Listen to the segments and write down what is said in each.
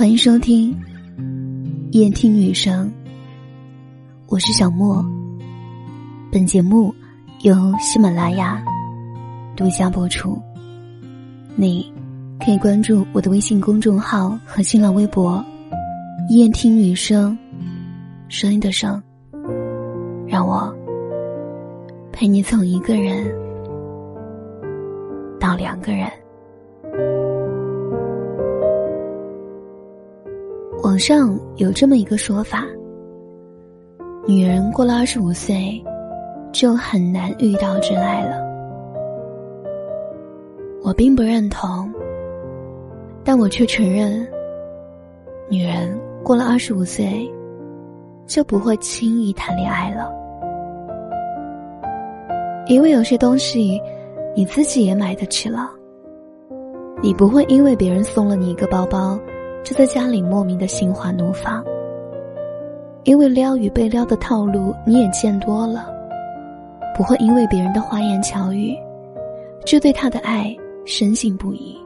欢迎收听夜听女生，我是小莫。本节目由喜马拉雅独家播出。你可以关注我的微信公众号和新浪微博“夜听女生”，声音的声，让我陪你从一个人到两个人。网上有这么一个说法：女人过了二十五岁，就很难遇到真爱了。我并不认同，但我却承认，女人过了二十五岁，就不会轻易谈恋爱了。因为有些东西，你自己也买得起了，你不会因为别人送了你一个包包。就在家里莫名的心花怒放，因为撩与被撩的套路你也见多了，不会因为别人的花言巧语，就对他的爱深信不疑。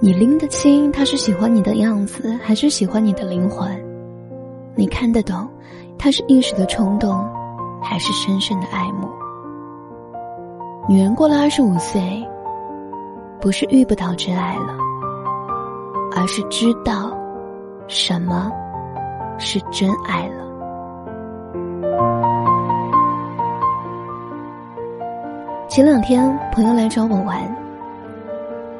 你拎得清他是喜欢你的样子，还是喜欢你的灵魂？你看得懂，他是一时的冲动，还是深深的爱慕？女人过了二十五岁，不是遇不到真爱了。而是知道，什么是真爱了。前两天朋友来找我玩，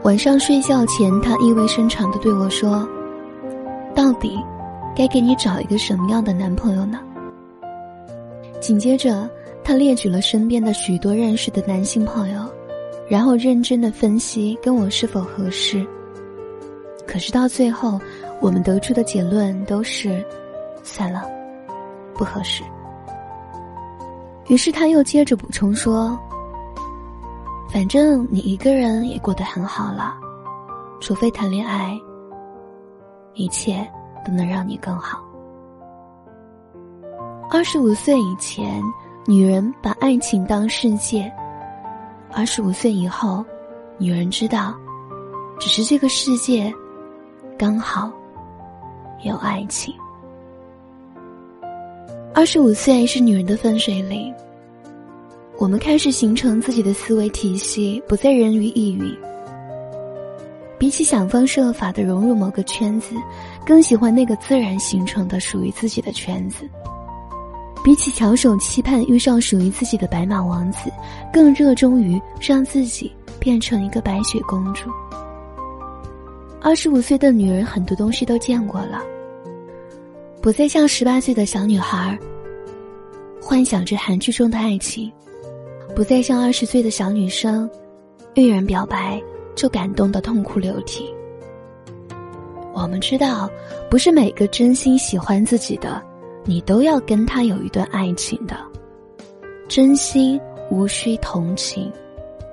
晚上睡觉前，他意味深长的对我说：“到底该给你找一个什么样的男朋友呢？”紧接着，他列举了身边的许多认识的男性朋友，然后认真的分析跟我是否合适。可是到最后，我们得出的结论都是，算了，不合适。于是他又接着补充说：“反正你一个人也过得很好了，除非谈恋爱，一切都能让你更好。”二十五岁以前，女人把爱情当世界；二十五岁以后，女人知道，只是这个世界。刚好有爱情。二十五岁是女人的分水岭，我们开始形成自己的思维体系，不再人云亦云。比起想方设法的融入某个圈子，更喜欢那个自然形成的属于自己的圈子。比起翘首期盼遇上属于自己的白马王子，更热衷于让自己变成一个白雪公主。二十五岁的女人，很多东西都见过了，不再像十八岁的小女孩幻想着韩剧中的爱情，不再像二十岁的小女生遇人表白就感动的痛哭流涕。我们知道，不是每个真心喜欢自己的，你都要跟他有一段爱情的。真心无需同情，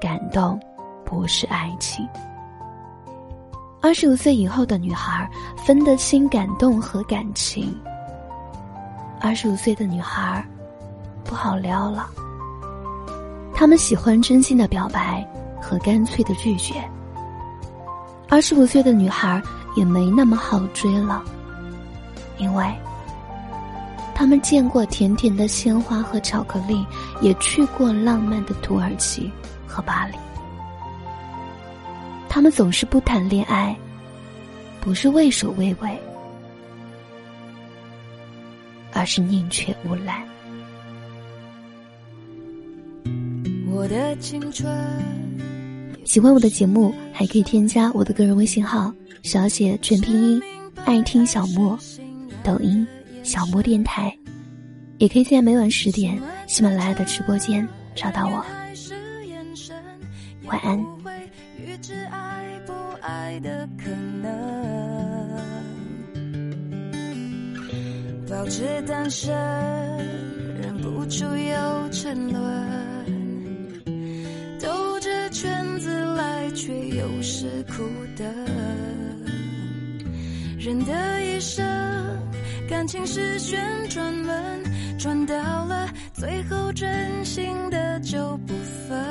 感动不是爱情。二十五岁以后的女孩分得清感动和感情。二十五岁的女孩不好撩了，他们喜欢真心的表白和干脆的拒绝。二十五岁的女孩也没那么好追了，因为他们见过甜甜的鲜花和巧克力，也去过浪漫的土耳其和巴黎。他们总是不谈恋爱，不是畏首畏尾，而是宁缺毋滥。我的青春。喜欢我的节目，还可以添加我的个人微信号，小写全拼音，爱听小莫，抖音小莫电台，也可以在每晚十点喜马拉雅的直播间找到我。晚安。预知爱不爱的可能，保持单身，忍不住又沉沦，兜着圈子来，却又是苦的。人的一生，感情是旋转门，转到了最后，真心的就不分。